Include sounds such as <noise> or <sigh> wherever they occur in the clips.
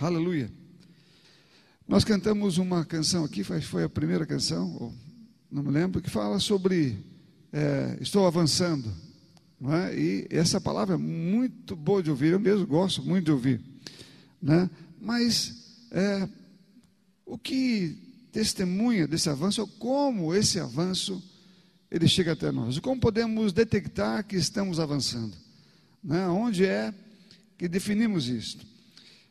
Aleluia. Nós cantamos uma canção aqui, foi a primeira canção, não me lembro, que fala sobre é, estou avançando. É? E essa palavra é muito boa de ouvir, eu mesmo gosto muito de ouvir. Né? Mas é, o que testemunha desse avanço, ou como esse avanço ele chega até nós, como podemos detectar que estamos avançando, né? onde é que definimos isto.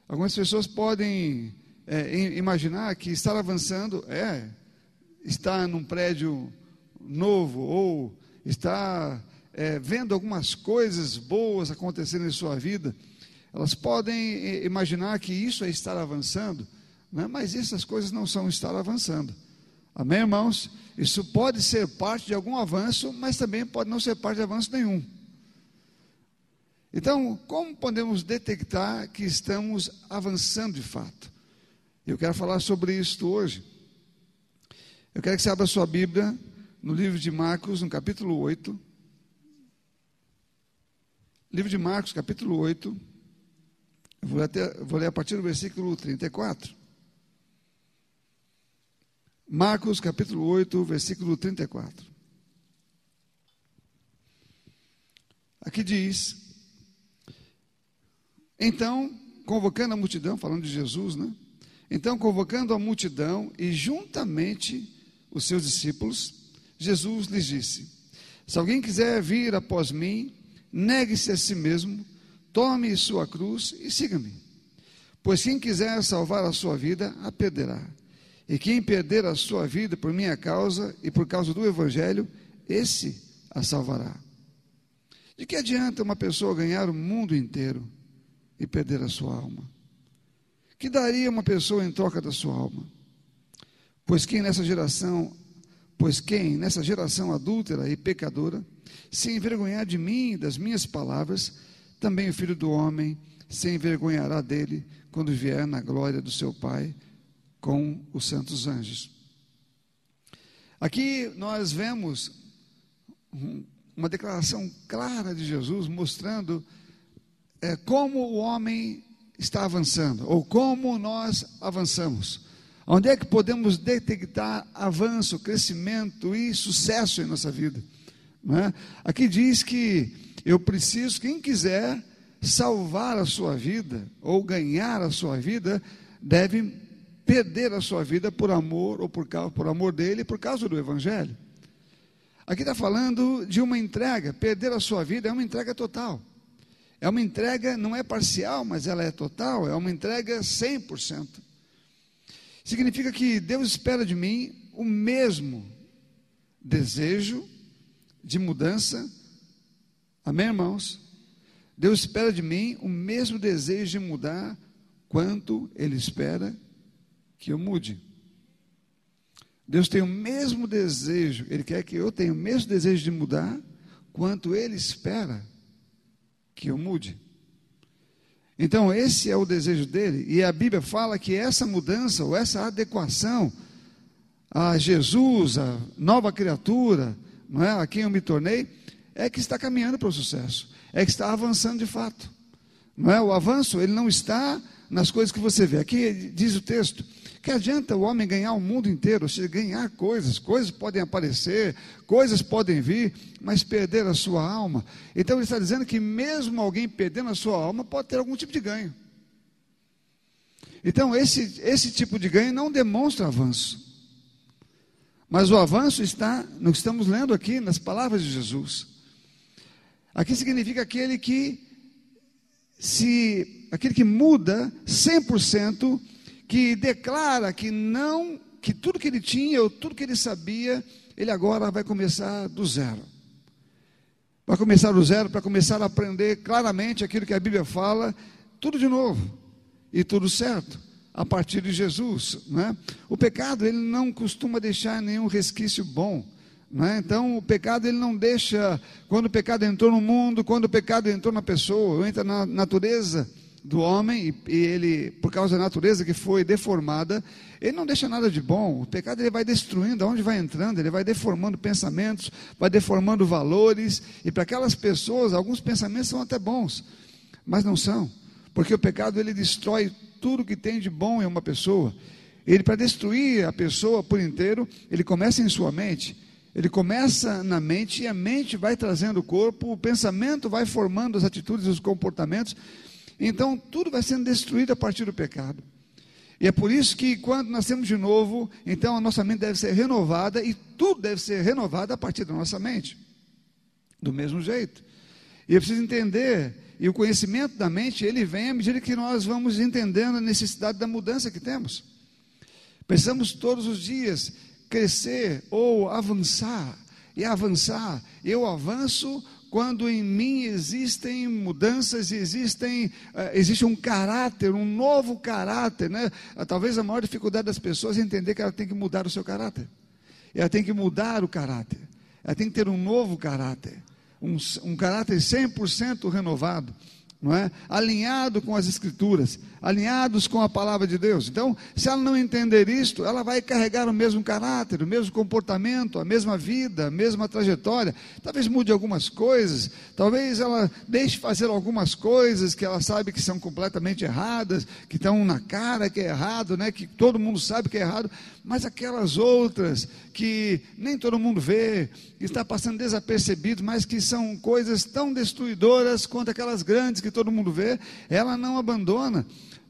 Algumas pessoas podem é, imaginar que estar avançando é estar num prédio novo ou estar é, vendo algumas coisas boas acontecendo em sua vida. Elas podem imaginar que isso é estar avançando, né? mas essas coisas não são estar avançando. Amém, irmãos? Isso pode ser parte de algum avanço, mas também pode não ser parte de avanço nenhum. Então, como podemos detectar que estamos avançando de fato? Eu quero falar sobre isso hoje. Eu quero que você abra sua Bíblia no livro de Marcos, no capítulo 8. Livro de Marcos, capítulo 8. Eu vou, até, vou ler a partir do versículo 34. Marcos, capítulo 8, versículo 34. Aqui diz: Então, convocando a multidão, falando de Jesus, né? Então, convocando a multidão e juntamente os seus discípulos, Jesus lhes disse: Se alguém quiser vir após mim, negue-se a si mesmo, tome sua cruz e siga-me. Pois quem quiser salvar a sua vida, a perderá. E quem perder a sua vida por minha causa e por causa do Evangelho, esse a salvará. De que adianta uma pessoa ganhar o mundo inteiro e perder a sua alma? Que daria uma pessoa em troca da sua alma? Pois quem nessa geração, pois quem nessa geração adúltera e pecadora se envergonhar de mim e das minhas palavras, também o filho do homem se envergonhará dele quando vier na glória do seu Pai com os santos anjos. Aqui nós vemos uma declaração clara de Jesus mostrando é, como o homem está avançando, ou como nós avançamos. Onde é que podemos detectar avanço, crescimento e sucesso em nossa vida? É? Aqui diz que eu preciso, quem quiser salvar a sua vida ou ganhar a sua vida, deve perder a sua vida por amor ou por, por amor dele, por causa do Evangelho. Aqui está falando de uma entrega, perder a sua vida é uma entrega total. É uma entrega, não é parcial, mas ela é total, é uma entrega 100%. Significa que Deus espera de mim o mesmo desejo de mudança. Amém, irmãos? Deus espera de mim o mesmo desejo de mudar quanto Ele espera que eu mude. Deus tem o mesmo desejo, Ele quer que eu tenha o mesmo desejo de mudar quanto Ele espera que eu mude. Então, esse é o desejo dele, e a Bíblia fala que essa mudança, ou essa adequação a Jesus, a nova criatura, não é, a quem eu me tornei, é que está caminhando para o sucesso, é que está avançando de fato. Não é? O avanço, ele não está nas coisas que você vê. Aqui diz o texto: que adianta o homem ganhar o mundo inteiro, ou ganhar coisas, coisas podem aparecer, coisas podem vir, mas perder a sua alma. Então ele está dizendo que mesmo alguém perdendo a sua alma pode ter algum tipo de ganho. Então esse, esse tipo de ganho não demonstra avanço. Mas o avanço está no que estamos lendo aqui, nas palavras de Jesus. Aqui significa aquele que se aquele que muda 100% que declara que não, que tudo que ele tinha, ou tudo que ele sabia, ele agora vai começar do zero. Vai começar do zero para começar a aprender claramente aquilo que a Bíblia fala, tudo de novo e tudo certo a partir de Jesus, né? O pecado ele não costuma deixar nenhum resquício bom. Né? Então, o pecado ele não deixa, quando o pecado entrou no mundo, quando o pecado entrou na pessoa, entra na natureza, do homem, e ele, por causa da natureza que foi deformada, ele não deixa nada de bom. O pecado ele vai destruindo, aonde vai entrando, ele vai deformando pensamentos, vai deformando valores, e para aquelas pessoas, alguns pensamentos são até bons, mas não são, porque o pecado ele destrói tudo que tem de bom em uma pessoa. Ele, para destruir a pessoa por inteiro, ele começa em sua mente. Ele começa na mente e a mente vai trazendo o corpo, o pensamento vai formando as atitudes e os comportamentos. Então, tudo vai sendo destruído a partir do pecado. E é por isso que quando nascemos de novo, então a nossa mente deve ser renovada e tudo deve ser renovado a partir da nossa mente. Do mesmo jeito. E eu preciso entender, e o conhecimento da mente, ele vem à medida que nós vamos entendendo a necessidade da mudança que temos. Precisamos todos os dias crescer ou avançar. E avançar, eu avanço quando em mim existem mudanças, existem, uh, existe um caráter, um novo caráter, né? Uh, talvez a maior dificuldade das pessoas é entender que ela tem que mudar o seu caráter. Ela tem que mudar o caráter. Ela tem que ter um novo caráter, um, um caráter 100% renovado não é? Alinhado com as escrituras, alinhados com a palavra de Deus. Então, se ela não entender isto, ela vai carregar o mesmo caráter, o mesmo comportamento, a mesma vida, a mesma trajetória. Talvez mude algumas coisas, talvez ela deixe fazer algumas coisas que ela sabe que são completamente erradas, que estão na cara que é errado, né? Que todo mundo sabe que é errado, mas aquelas outras que nem todo mundo vê, está passando desapercebido, mas que são coisas tão destruidoras quanto aquelas grandes que todo mundo vê, ela não abandona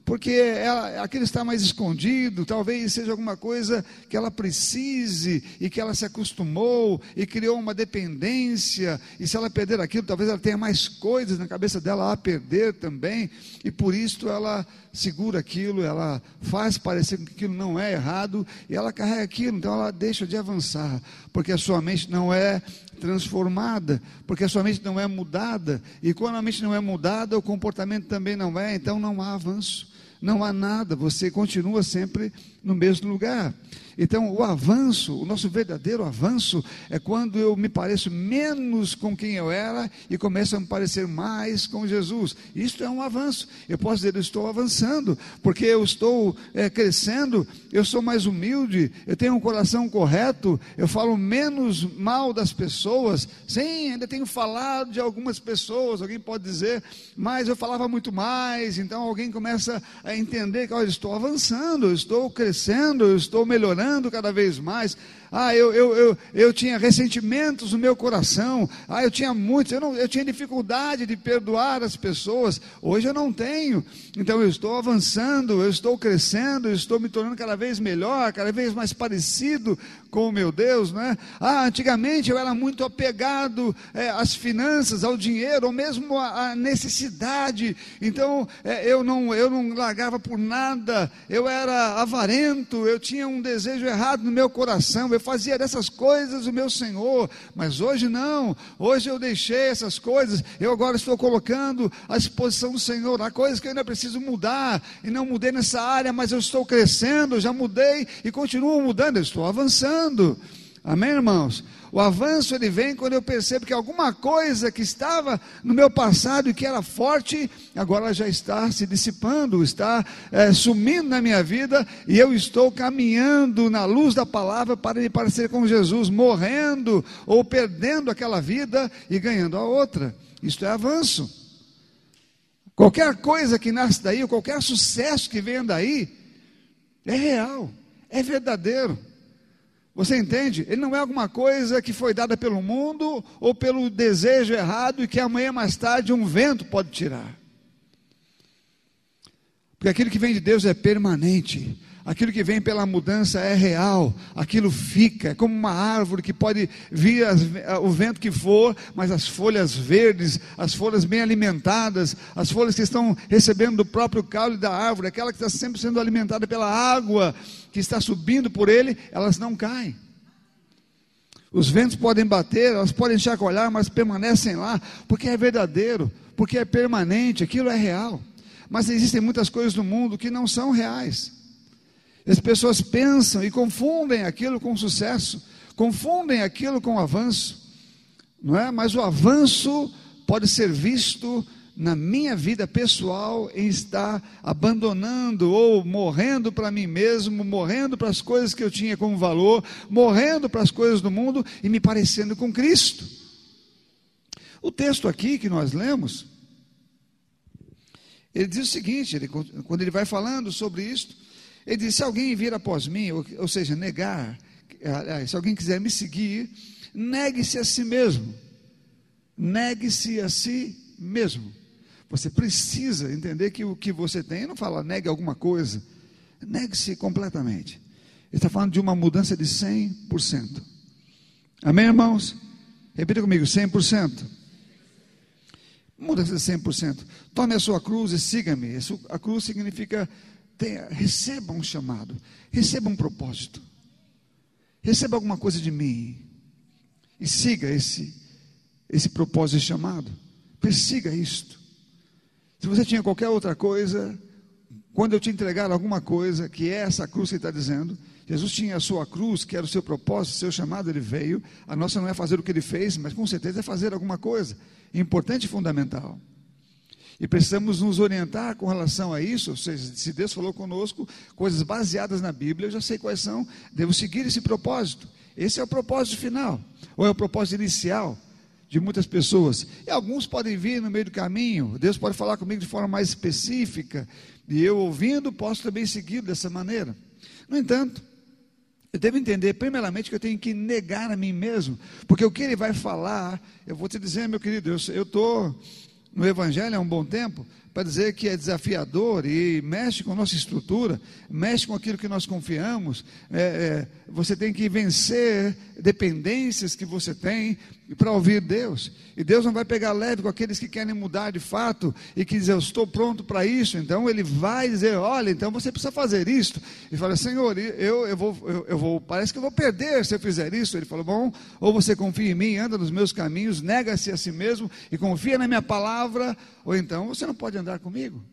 porque ela, aquilo está mais escondido, talvez seja alguma coisa que ela precise e que ela se acostumou e criou uma dependência, e se ela perder aquilo, talvez ela tenha mais coisas na cabeça dela a perder também, e por isso ela segura aquilo, ela faz parecer que aquilo não é errado, e ela carrega aquilo, então ela deixa de avançar, porque a sua mente não é transformada, porque a sua mente não é mudada, e quando a mente não é mudada, o comportamento também não é, então não há avanço não há nada, você continua sempre no mesmo lugar. Então, o avanço, o nosso verdadeiro avanço, é quando eu me pareço menos com quem eu era e começo a me parecer mais com Jesus. Isto é um avanço. Eu posso dizer, eu estou avançando, porque eu estou é, crescendo, eu sou mais humilde, eu tenho um coração correto, eu falo menos mal das pessoas. Sim, ainda tenho falado de algumas pessoas, alguém pode dizer, mas eu falava muito mais. Então, alguém começa a entender que, olha, estou avançando, eu estou crescendo, eu estou melhorando cada vez mais. Ah, eu, eu, eu, eu tinha ressentimentos no meu coração. Ah, eu tinha muitos. Eu, não, eu tinha dificuldade de perdoar as pessoas. Hoje eu não tenho. Então eu estou avançando, eu estou crescendo, eu estou me tornando cada vez melhor, cada vez mais parecido com o meu Deus, não é? Ah, antigamente eu era muito apegado é, às finanças, ao dinheiro, ou mesmo à, à necessidade. Então é, eu não eu não largava por nada. Eu era avarento. Eu tinha um desejo errado no meu coração. Eu fazia dessas coisas o meu Senhor. Mas hoje não. Hoje eu deixei essas coisas. Eu agora estou colocando à disposição do Senhor. Há coisas que eu ainda preciso mudar e não mudei nessa área, mas eu estou crescendo. Já mudei e continuo mudando. Eu estou avançando. Amém, irmãos? O avanço ele vem quando eu percebo que alguma coisa que estava no meu passado e que era forte, agora já está se dissipando, está é, sumindo na minha vida e eu estou caminhando na luz da palavra para me parecer com Jesus, morrendo ou perdendo aquela vida e ganhando a outra. Isto é avanço. Qualquer coisa que nasce daí, qualquer sucesso que venha daí, é real, é verdadeiro. Você entende? Ele não é alguma coisa que foi dada pelo mundo ou pelo desejo errado e que amanhã mais tarde um vento pode tirar. Porque aquilo que vem de Deus é permanente. Aquilo que vem pela mudança é real, aquilo fica, é como uma árvore que pode vir as, o vento que for, mas as folhas verdes, as folhas bem alimentadas, as folhas que estão recebendo do próprio caule da árvore, aquela que está sempre sendo alimentada pela água, que está subindo por ele, elas não caem. Os ventos podem bater, elas podem chacoalhar, mas permanecem lá, porque é verdadeiro, porque é permanente, aquilo é real. Mas existem muitas coisas no mundo que não são reais. As pessoas pensam e confundem aquilo com sucesso, confundem aquilo com avanço, não é? Mas o avanço pode ser visto na minha vida pessoal em estar abandonando ou morrendo para mim mesmo, morrendo para as coisas que eu tinha como valor, morrendo para as coisas do mundo e me parecendo com Cristo. O texto aqui que nós lemos, Ele diz o seguinte: ele, quando ele vai falando sobre isso, ele diz: se alguém vir após mim, ou, ou seja, negar, se alguém quiser me seguir, negue-se a si mesmo. Negue-se a si mesmo. Você precisa entender que o que você tem, não fala negue alguma coisa, negue-se completamente. Ele está falando de uma mudança de 100%. Amém, irmãos? Repita comigo: 100%. Mudança de 100%. Tome a sua cruz e siga-me. A cruz significa tenha, receba um chamado, receba um propósito, receba alguma coisa de mim e siga esse, esse propósito chamado. Persiga isto. Se você tinha qualquer outra coisa, quando eu te entregar alguma coisa, que é essa cruz que está dizendo, Jesus tinha a sua cruz, que era o seu propósito, o seu chamado, ele veio. A nossa não é fazer o que ele fez, mas com certeza é fazer alguma coisa importante e fundamental. E precisamos nos orientar com relação a isso, ou seja, se Deus falou conosco coisas baseadas na Bíblia, eu já sei quais são, devo seguir esse propósito. Esse é o propósito final, ou é o propósito inicial de muitas pessoas. E alguns podem vir no meio do caminho, Deus pode falar comigo de forma mais específica, e eu ouvindo posso também seguir dessa maneira. No entanto, eu devo entender, primeiramente, que eu tenho que negar a mim mesmo, porque o que ele vai falar, eu vou te dizer, meu querido, eu estou no Evangelho há um bom tempo, para dizer que é desafiador e mexe com nossa estrutura, mexe com aquilo que nós confiamos. É, é, você tem que vencer dependências que você tem para ouvir Deus. E Deus não vai pegar leve com aqueles que querem mudar de fato e que dizem, eu estou pronto para isso. Então Ele vai dizer, olha, então você precisa fazer isto. E fala, Senhor, eu, eu, vou, eu, eu vou, parece que eu vou perder se eu fizer isso. Ele falou, bom, ou você confia em mim, anda nos meus caminhos, nega-se a si mesmo e confia na minha palavra, ou então você não pode andar comigo.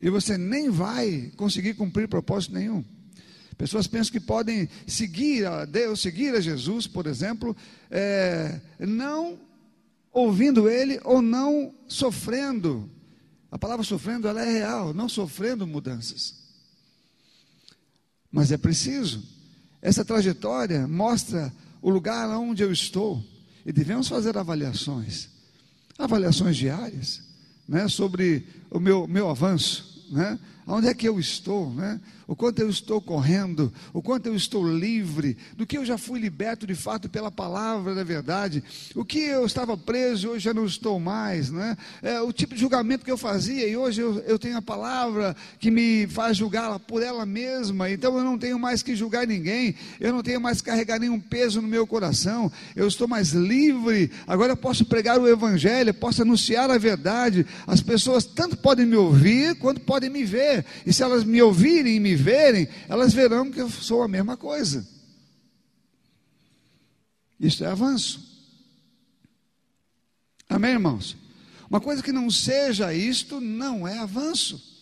E você nem vai conseguir cumprir propósito nenhum. Pessoas pensam que podem seguir a Deus, seguir a Jesus, por exemplo, é, não ouvindo Ele ou não sofrendo. A palavra sofrendo ela é real, não sofrendo mudanças. Mas é preciso. Essa trajetória mostra o lugar onde eu estou e devemos fazer avaliações, avaliações diárias, né, sobre o meu, meu avanço, né, onde é que eu estou, né? o quanto eu estou correndo, o quanto eu estou livre, do que eu já fui liberto de fato pela palavra da verdade, o que eu estava preso hoje já não estou mais, né? É, o tipo de julgamento que eu fazia e hoje eu, eu tenho a palavra que me faz julgá-la por ela mesma, então eu não tenho mais que julgar ninguém, eu não tenho mais que carregar nenhum peso no meu coração, eu estou mais livre, agora eu posso pregar o Evangelho, posso anunciar a verdade, as pessoas tanto podem me ouvir quanto podem me ver, e se elas me ouvirem e me verem, elas verão que eu sou a mesma coisa. Isso é avanço. Amém, irmãos? Uma coisa que não seja isto não é avanço.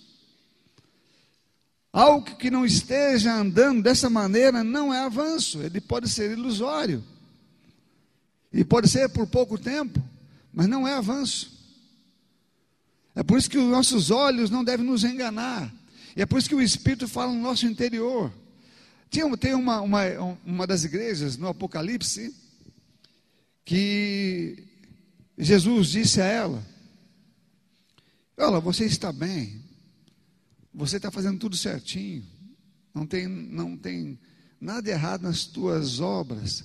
Algo que não esteja andando dessa maneira não é avanço, ele pode ser ilusório. E pode ser por pouco tempo, mas não é avanço. É por isso que os nossos olhos não devem nos enganar. E é por isso que o Espírito fala no nosso interior. Tinha, tem uma, uma, uma das igrejas no Apocalipse que Jesus disse a ela: Olha, você está bem, você está fazendo tudo certinho, não tem, não tem nada errado nas tuas obras.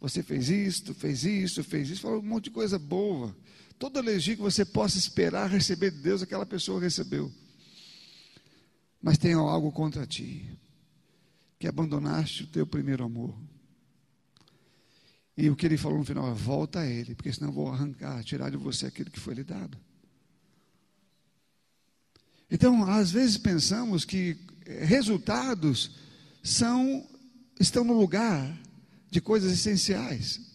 Você fez isto, fez isso, fez isso, falou um monte de coisa boa. Toda elogio que você possa esperar receber de Deus, aquela pessoa recebeu mas tenho algo contra ti, que abandonaste o teu primeiro amor. E o que ele falou no final é: volta a ele, porque senão eu vou arrancar, tirar de você aquilo que foi lhe dado. Então, às vezes pensamos que resultados são estão no lugar de coisas essenciais.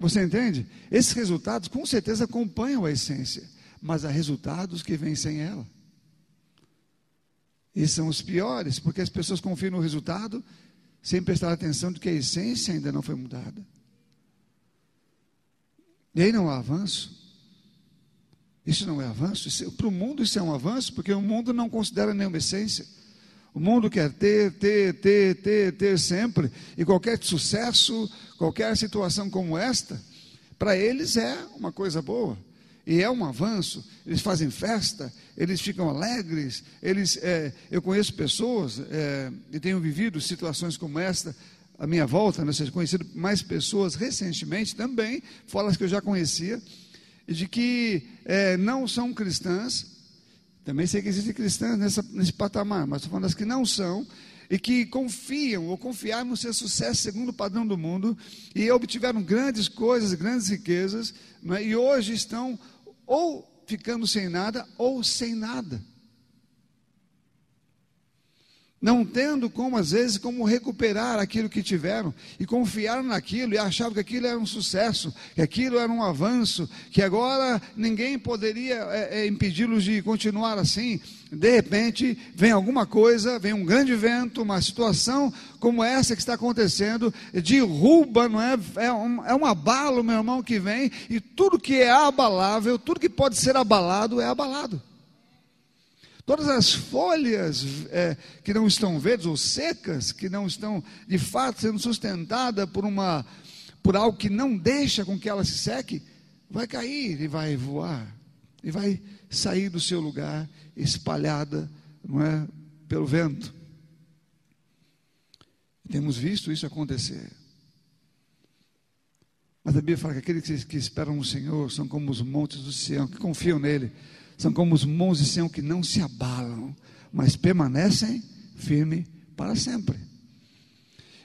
Você entende? Esses resultados com certeza acompanham a essência, mas há resultados que vêm sem ela. E são os piores, porque as pessoas confiam no resultado sem prestar atenção de que a essência ainda não foi mudada. E aí não há avanço. Isso não é avanço. Para o mundo isso é um avanço, porque o mundo não considera nenhuma essência. O mundo quer ter, ter, ter, ter, ter sempre. E qualquer sucesso, qualquer situação como esta, para eles é uma coisa boa. e é um avanço, eles fazem festa, eles ficam alegres, eles, é, eu conheço pessoas é, e tenho vivido situações como esta, a minha volta, né, seja, conhecido mais pessoas recentemente também, fora que eu já conhecia, de que é, não são cristãs, também sei que existem cristãs nessa, nesse patamar, mas estou falando das que não são, e que confiam ou confiaram no seu sucesso segundo o padrão do mundo e obtiveram grandes coisas, grandes riquezas, é? e hoje estão ou ficando sem nada ou sem nada não tendo como, às vezes, como recuperar aquilo que tiveram, e confiaram naquilo, e achavam que aquilo era um sucesso, que aquilo era um avanço, que agora ninguém poderia é, é, impedi-los de continuar assim. De repente, vem alguma coisa, vem um grande vento, uma situação como essa que está acontecendo, derruba, não é? É um, é um abalo, meu irmão, que vem, e tudo que é abalável, tudo que pode ser abalado, é abalado. Todas as folhas é, que não estão verdes ou secas, que não estão de fato sendo sustentadas por, uma, por algo que não deixa com que ela se seque, vai cair e vai voar, e vai sair do seu lugar espalhada não é, pelo vento. Temos visto isso acontecer. Mas a Bíblia fala que aqueles que, esperam no Senhor são como os montes do céu, que confiam nele são como os montes de que não se abalam, mas permanecem firmes para sempre.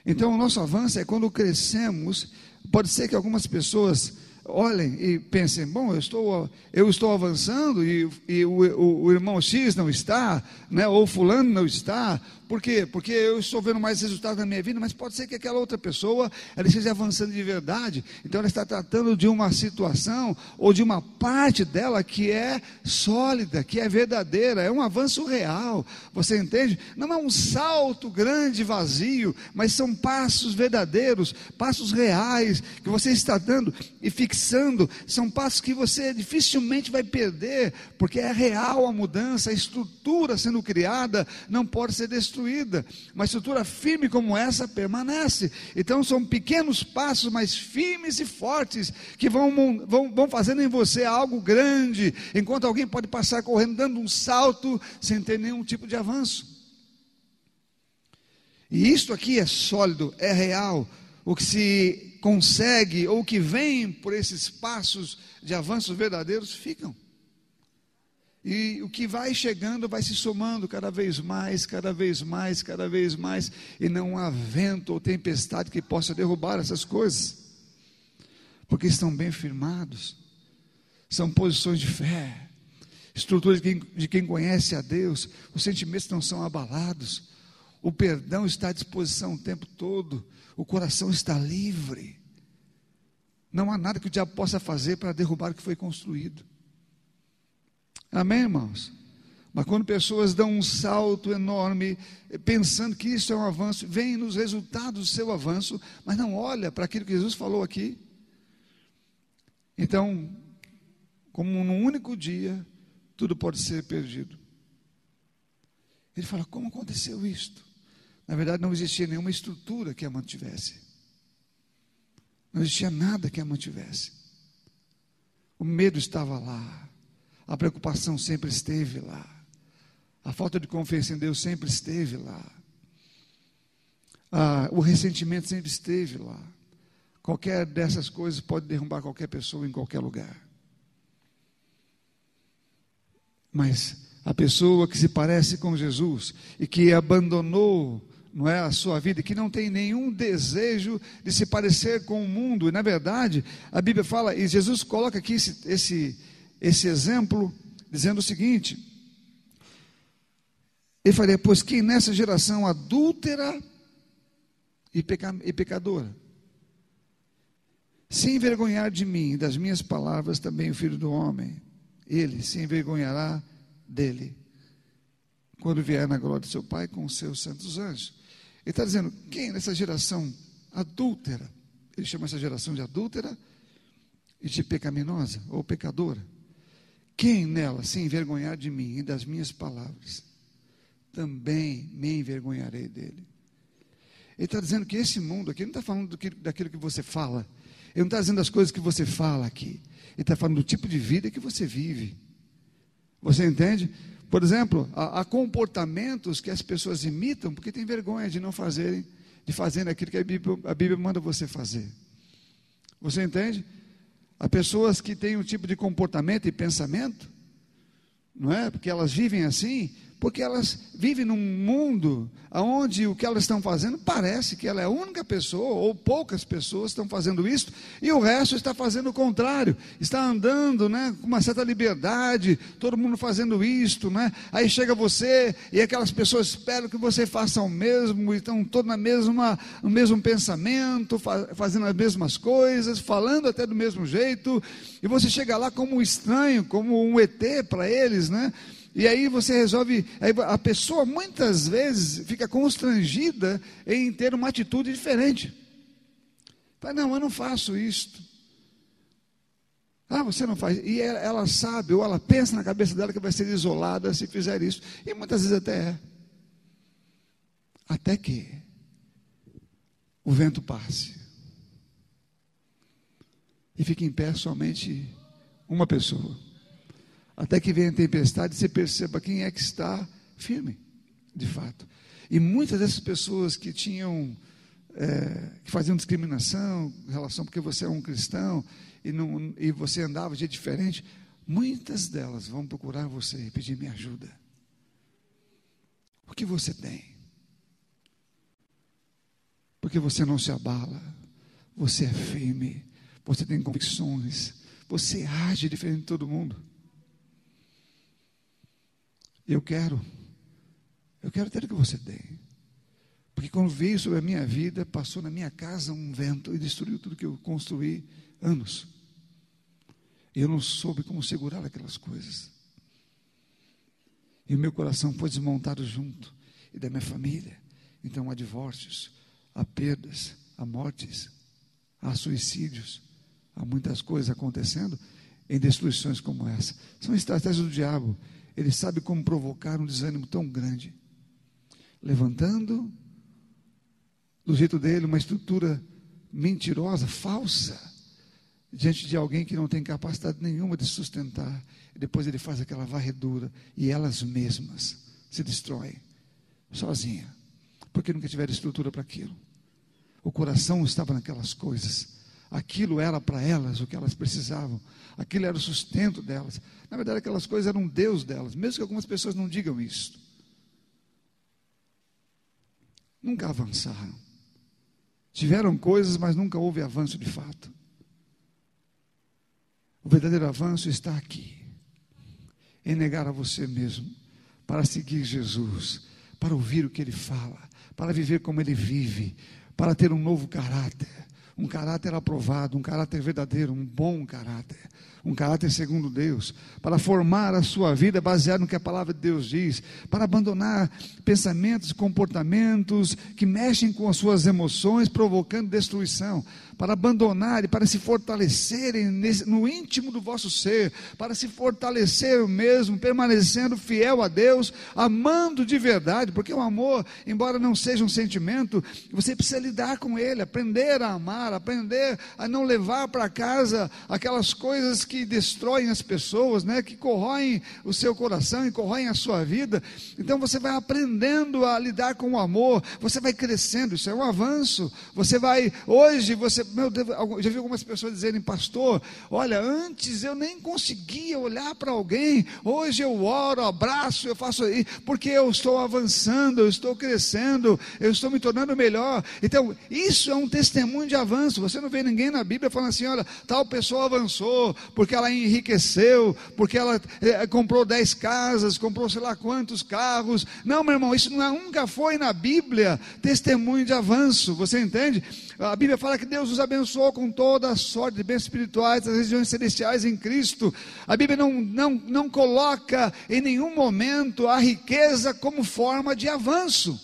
Então, o nosso avanço é quando crescemos. Pode ser que algumas pessoas olhem e pensem: bom, eu estou, eu estou avançando e, e o, o, o, irmão X não está, né, ou Fulano não está, por quê? Porque eu estou vendo mais resultados na minha vida, mas pode ser que aquela outra pessoa ela esteja avançando de verdade. Então ela está tratando de uma situação ou de uma parte dela que é sólida, que é verdadeira, é um avanço real. Você entende? Não é um salto grande, vazio, mas são passos verdadeiros, passos reais que você está dando e fixando. São passos que você dificilmente vai perder, porque é real a mudança, a estrutura sendo criada não pode ser destruída destruída. Uma estrutura firme como essa permanece. Então são pequenos passos, mas firmes e fortes, que vão, vão, vão fazendo em você algo grande, enquanto alguém pode passar correndo, dando um salto, sem ter nenhum tipo de avanço. E isto aqui é sólido, é real. O que se consegue, ou que vem por esses passos de avanços verdadeiros, ficam. E o que vai chegando vai se somando cada vez mais, cada vez mais, cada vez mais, e não há vento ou tempestade que possa derrubar essas coisas, porque estão bem firmados, são posições de fé, estruturas de quem, de quem conhece a Deus, os sentimentos não são abalados, o perdão está à disposição o tempo todo, o coração está livre, não há nada que o diabo possa fazer para derrubar o que foi construído. Amém, irmãos? Mas quando pessoas dão um salto enorme, pensando que isso é um avanço, vem nos resultados do seu avanço, mas não olha para aquilo que Jesus falou aqui. Então, como num único dia, tudo pode ser perdido. Ele fala: como aconteceu isto? Na verdade, não existia nenhuma estrutura que a mantivesse. Não existia nada que a mantivesse. O medo estava lá. A preocupação sempre esteve lá. A falta de confiança em Deus sempre esteve lá. Ah, o ressentimento sempre esteve lá. Qualquer dessas coisas pode derrubar qualquer pessoa em qualquer lugar. Mas a pessoa que se parece com Jesus e que abandonou não é a sua vida, que não tem nenhum desejo de se parecer com o mundo. E na verdade, a Bíblia fala, e Jesus coloca aqui esse, esse, esse exemplo dizendo o seguinte: ele falei, pois que nessa geração adúltera e, peca, e pecadora, se envergonhar de mim e das minhas palavras, também o filho do homem, ele se envergonhará dele, quando vier na glória de seu Pai com os seus santos anjos. Ele está dizendo: quem nessa geração adúltera, ele chama essa geração de adúltera e de pecaminosa ou pecadora. Quem nela se envergonhar de mim e das minhas palavras, também me envergonharei dele. Ele está dizendo que esse mundo aqui, não está falando do que, daquilo que você fala, ele Ele não está dizendo as coisas que você fala aqui. Ele está falando do tipo de vida que você vive. Você entende? Por exemplo, há, há, comportamentos que as pessoas imitam porque têm vergonha de não fazerem, de fazerem aquilo que a Bíblia, a Bíblia manda você fazer. Você entende? Há pessoas que têm um tipo de comportamento e pensamento, não é? Porque elas vivem assim, porque elas vivem num mundo onde o que elas estão fazendo parece que ela é a única pessoa, ou poucas pessoas estão fazendo isso, e o resto está fazendo o contrário, está andando né, com uma certa liberdade, todo mundo fazendo isto, né? aí chega você e aquelas pessoas esperam que você faça o mesmo, estão todos na mesma, no mesmo pensamento, fazendo as mesmas coisas, falando até do mesmo jeito, e você chega lá como um estranho, como um ET para eles, né? E aí você resolve, a pessoa muitas vezes fica constrangida em ter uma atitude diferente. Fala, não, eu não faço isto. Ah, você não faz. E ela, ela sabe, ou ela pensa na cabeça dela que vai ser isolada se fizer isso. E muitas vezes até é. Até que o vento passe. E fique em pé somente uma pessoa até que venha a tempestade e você perceba quem é que está firme, de fato. E muitas dessas pessoas que tinham, é, que faziam discriminação em relação porque você é um cristão e, não, e você andava de jeito diferente, muitas delas vão procurar você e pedir minha ajuda. O que você tem? Porque você não se abala, você é firme, você tem convicções, você age diferente de todo mundo. Eu quero, eu quero ter o que você tem. Porque quando veio sobre a minha vida, passou na minha casa um vento e destruiu tudo que eu construí anos. E eu não soube como segurar aquelas coisas. E o meu coração foi desmontado junto, e da minha família. Então há divórcios, há perdas, há mortes, há suicídios, há muitas coisas acontecendo em destruições como essa. São estratégias do diabo ele sabe como provocar um desânimo tão grande. Levantando, do jeito dele, uma estrutura mentirosa, falsa, diante de alguém que não tem capacidade nenhuma de sustentar. E depois ele faz aquela varredura e elas mesmas se destroem, sozinha, porque nunca tiveram estrutura para aquilo. O coração estava naquelas coisas aquilo era para elas o que elas precisavam, aquilo era o sustento delas. Na verdade, aquelas coisas eram Deus delas, mesmo que algumas pessoas não digam isso. Nunca avançaram. Tiveram coisas, mas nunca houve avanço de fato. O verdadeiro avanço está aqui, em negar a você mesmo, para seguir Jesus, para ouvir o que ele fala, para viver como ele vive, para ter um novo caráter um caráter aprovado, um caráter verdadeiro, um bom caráter, um caráter segundo Deus, para formar a sua vida baseado no que a palavra de Deus diz, para abandonar pensamentos, comportamentos que mexem com as suas emoções, provocando destruição, para abandonar e para se fortalecerem no íntimo do vosso ser, para se fortalecer mesmo, permanecendo fiel a Deus, amando de verdade, porque o amor, embora não seja um sentimento, você precisa lidar com ele, aprender a amar, aprender a não levar para casa aquelas coisas que destroem as pessoas, né, que corroem o seu coração e corroem a sua vida. Então você vai aprendendo a lidar com o amor, você vai crescendo, isso é um avanço. Você vai, hoje, você meu Deus, já vi algumas pessoas dizerem, pastor, olha, antes eu nem conseguia olhar para alguém, hoje eu oro, abraço, eu faço aí, porque eu estou avançando, eu estou crescendo, eu estou me tornando melhor. Então, isso é um testemunho de avanço. Você não vê ninguém na Bíblia falando assim, olha, tal pessoa avançou, porque ela enriqueceu, porque ela é, comprou dez casas, comprou sei lá quantos carros. Não, meu irmão, isso nunca foi na Bíblia testemunho de avanço. Você entende? A Bíblia fala que Deus os abençoou com toda a sorte de bens espirituais das regiões celestiais em Cristo. A Bíblia não, não, não coloca em nenhum momento a riqueza como forma de avanço.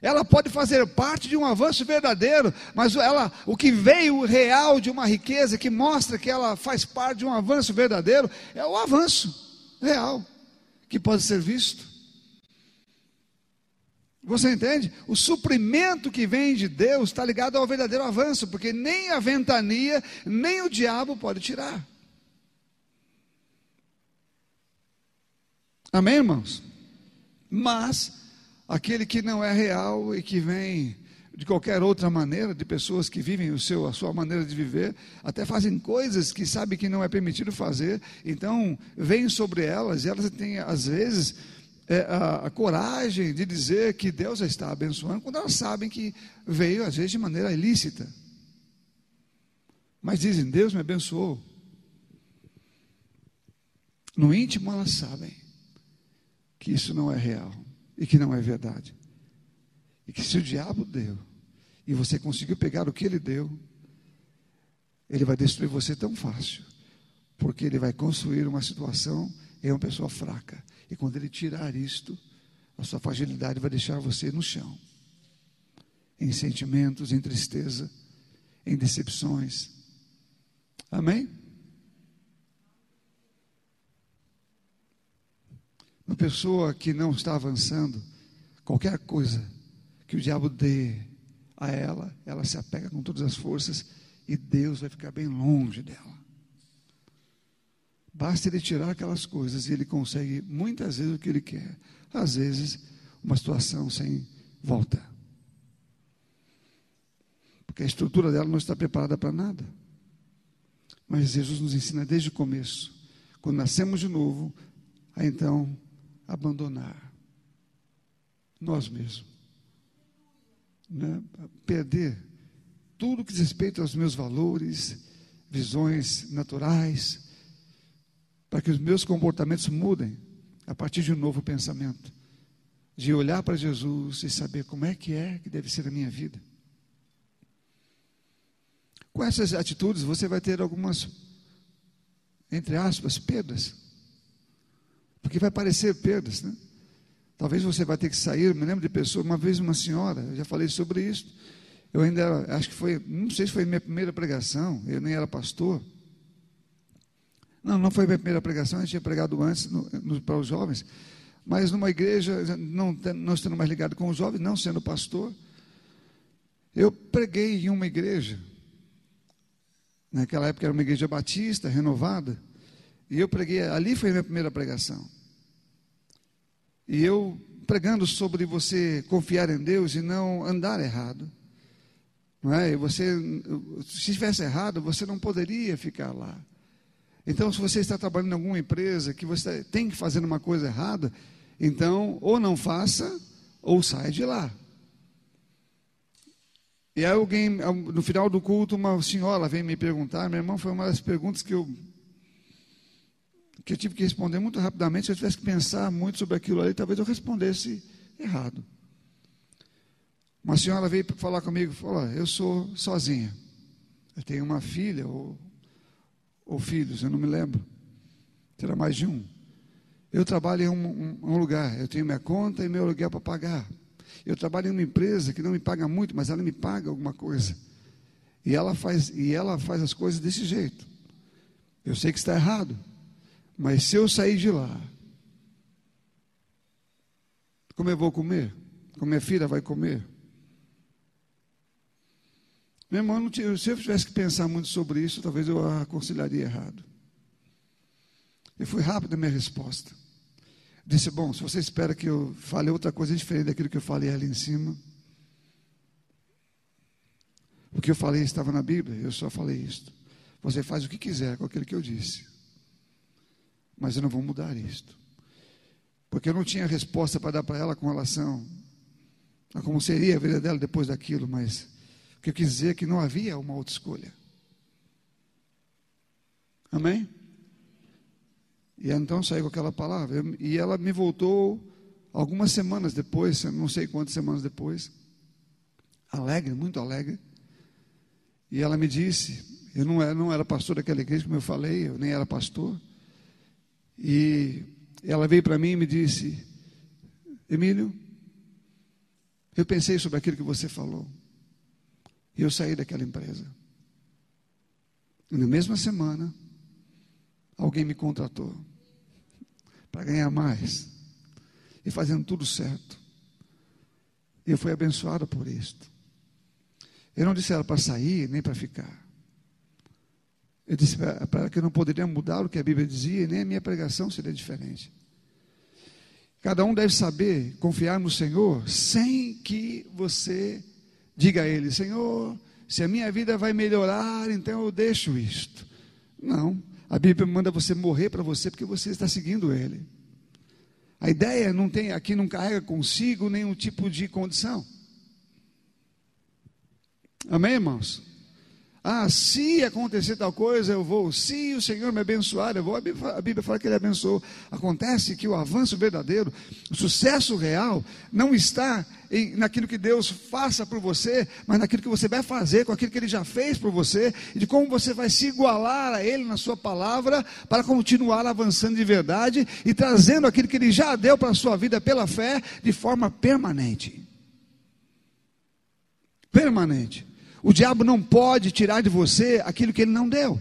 Ela pode fazer parte de um avanço verdadeiro, mas ela, o que veio real de uma riqueza que mostra que ela faz parte de um avanço verdadeiro é o avanço real que pode ser visto. Você entende? O suprimento que vem de Deus está ligado ao verdadeiro avanço, porque nem a ventania, nem o diabo pode tirar. Amém, irmãos? Mas aquele que não é real e que vem de qualquer outra maneira, de pessoas que vivem o seu, a sua maneira de viver, até fazem coisas que sabem que não é permitido fazer, então vem sobre elas e elas têm, às vezes, é, a, a, coragem de dizer que Deus a está abençoando, quando elas sabem que veio, às vezes, de maneira ilícita. Mas dizem, Deus me abençoou. No íntimo elas sabem que isso não é real e que não é verdade. E que se o diabo deu e você conseguiu pegar o que ele deu, ele vai destruir você tão fácil, porque ele vai construir uma situação em uma pessoa fraca. E quando ele tirar isto, a sua fragilidade vai deixar você no chão, em sentimentos, em tristeza, em decepções. Amém? Uma pessoa que não está avançando, qualquer coisa que o diabo dê a ela, ela se apega com todas as forças e Deus vai ficar bem longe dela. Basta ele tirar aquelas coisas e ele consegue muitas vezes o que ele quer. Às vezes, uma situação sem volta. Porque a estrutura dela não está preparada para nada. Mas Jesus nos ensina desde o começo, quando nascemos de novo, a então abandonar nós mesmos. Né? Perder tudo que diz respeito aos meus valores, visões naturais, para que os meus comportamentos mudem a partir de um novo pensamento, de olhar para Jesus e saber como é que é que deve ser a minha vida. Com essas atitudes, você vai ter algumas, entre aspas, perdas. Porque vai parecer perdas, né? Talvez você vai ter que sair. Eu me lembro de pessoa, uma vez uma senhora, eu já falei sobre isso. Eu ainda acho que foi, não sei se foi minha primeira pregação, eu nem era pastor. Não, não foi a minha primeira pregação, eu tinha pregado antes no, no, para os jovens. Mas numa igreja, não, não estando mais ligado com os jovens, não sendo pastor, eu preguei em uma igreja. Naquela época era uma igreja batista, renovada. E eu preguei, ali foi a minha primeira pregação. E eu pregando sobre você confiar em Deus e não andar errado. Não é? E você, se estivesse errado, você não poderia ficar lá. Então, se você está trabalhando em alguma empresa que você tem que fazer uma coisa errada, então ou não faça ou saia de lá. E aí alguém, no final do culto, uma senhora vem me perguntar, meu irmão, foi uma das perguntas que eu que eu tive que responder muito rapidamente, se eu tivesse que pensar muito sobre aquilo ali, talvez eu respondesse errado. Uma senhora veio falar comigo falou: Eu sou sozinha. Eu tenho uma filha ou ou filhos, eu não me lembro. Terá mais de um. Eu trabalho em um, um, um lugar, eu tenho minha conta e meu aluguel para pagar. Eu trabalho em uma empresa que não me paga muito, mas ela me paga alguma coisa. E ela faz, e ela faz as coisas desse jeito. Eu sei que está errado, mas se eu sair de lá, como eu vou comer? Como minha filha vai comer? Meu irmão, se eu tivesse que pensar muito sobre isso, talvez eu aconselharia errado. E foi rápida a minha resposta. Disse: Bom, se você espera que eu fale outra coisa diferente daquilo que eu falei ali em cima, o que eu falei estava na Bíblia, eu só falei isto. Você faz o que quiser com aquilo que eu disse, mas eu não vou mudar isto, porque eu não tinha resposta para dar para ela com relação a como seria a vida dela depois daquilo, mas que eu quis dizer que não havia uma outra escolha. Amém? E então saiu com aquela palavra. E ela me voltou algumas semanas depois, não sei quantas semanas depois, alegre, muito alegre. E ela me disse: eu não era, não era pastor daquela igreja, como eu falei, eu nem era pastor. E ela veio para mim e me disse: Emílio, eu pensei sobre aquilo que você falou. E eu saí daquela empresa. E na mesma semana, alguém me contratou para ganhar mais e fazendo tudo certo. Eu fui abençoado por isto. Eu não disse ela para sair nem para ficar. Eu disse para ela que eu não poderia mudar o que a Bíblia dizia, e nem a minha pregação seria diferente. Cada um deve saber confiar no Senhor sem que você diga a Ele: Senhor, se a minha vida vai melhorar, então eu deixo isto. Não. A Bíblia manda você morrer para você porque você está seguindo Ele. A ideia não tem aqui não carrega consigo nenhum tipo de condição. Amém, irmãos? Ah, se acontecer tal coisa, eu vou. Se o Senhor me abençoar, eu vou. A Bíblia, fala que Ele abençoou. Acontece que o avanço verdadeiro, o sucesso real, não está em, naquilo que Deus faça por você, mas naquilo que você vai fazer, com aquilo que Ele já fez por você, e de como você vai se igualar a Ele na Sua palavra, para continuar avançando de verdade e trazendo aquilo que Ele já deu para a sua vida pela fé, de forma permanente. Permanente. O diabo não pode tirar de você aquilo que ele não deu.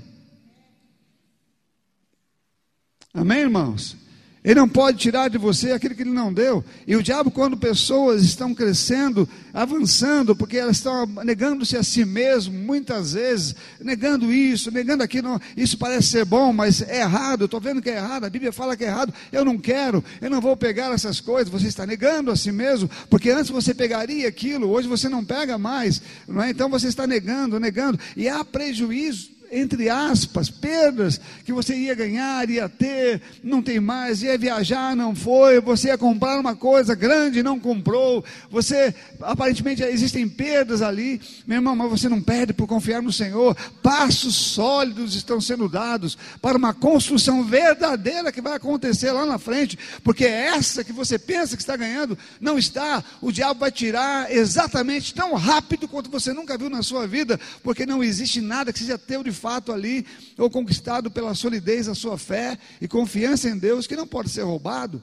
Amém, irmãos? Ele não pode tirar de você aquilo que ele não deu. E o diabo, quando pessoas estão crescendo, avançando, porque elas estão negando-se a si mesmo, muitas vezes, negando isso, negando aquilo, isso parece ser bom, mas é errado, estou vendo que é errado, a Bíblia fala que é errado, eu não quero, eu não vou pegar essas coisas, você está negando a si mesmo, porque antes você pegaria aquilo, hoje você não pega mais, não é? então você está negando, negando, e há prejuízo entre aspas, perdas que você ia ganhar, ia ter, não tem mais, ia viajar, não foi, você ia comprar uma coisa grande, não comprou, você, aparentemente existem perdas ali, meu irmão, mas você não perde por confiar no Senhor, passos sólidos estão sendo dados para uma construção verdadeira que vai acontecer lá na frente, porque essa que você pensa que está ganhando, não está, o diabo vai tirar exatamente tão rápido quanto você nunca viu na sua vida, porque não existe nada que seja teu de fato ali, ou conquistado pela solidez da sua fé e confiança em Deus, que não pode ser roubado.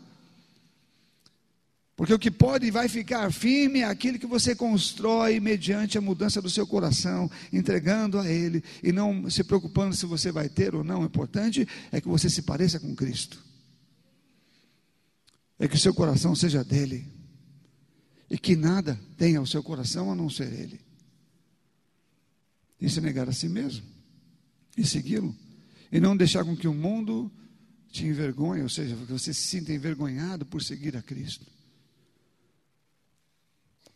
Porque o que pode e vai ficar firme é aquilo que você constrói mediante a mudança do seu coração, entregando a Ele e não se preocupando se você vai ter ou não. O importante é que você se pareça com Cristo. É que o seu coração seja dele. E que nada tenha o seu coração a não ser Ele. Isso é negar a si mesmo e segui-lo. E não deixar com que o mundo te envergonhe, ou seja, que você se sinta envergonhado por seguir a Cristo.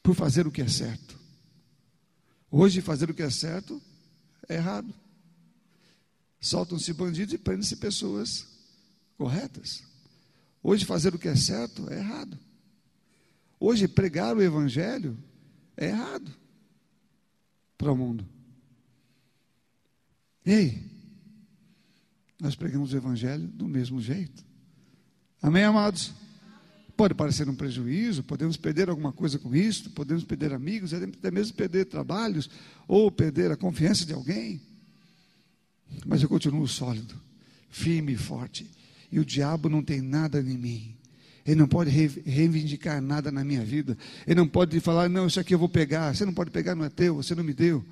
Por fazer o que é certo. Hoje, fazer o que é certo é errado. Soltam-se bandidos e prendem-se pessoas corretas. Hoje, fazer o que é certo é errado. Hoje, pregar o Evangelho é errado para o mundo. Ei, nós pregamos o Evangelho do mesmo jeito. Amém, amados? Pode parecer um prejuízo, podemos perder alguma coisa com isso, podemos perder amigos, até mesmo perder trabalhos, ou perder a confiança de alguém. Mas eu continuo sólido, firme e forte. E o diabo não tem nada em mim. Ele não pode reivindicar nada na minha vida. Ele não pode falar, não, isso aqui eu vou pegar. Você não pode pegar, não é teu, você não me deu.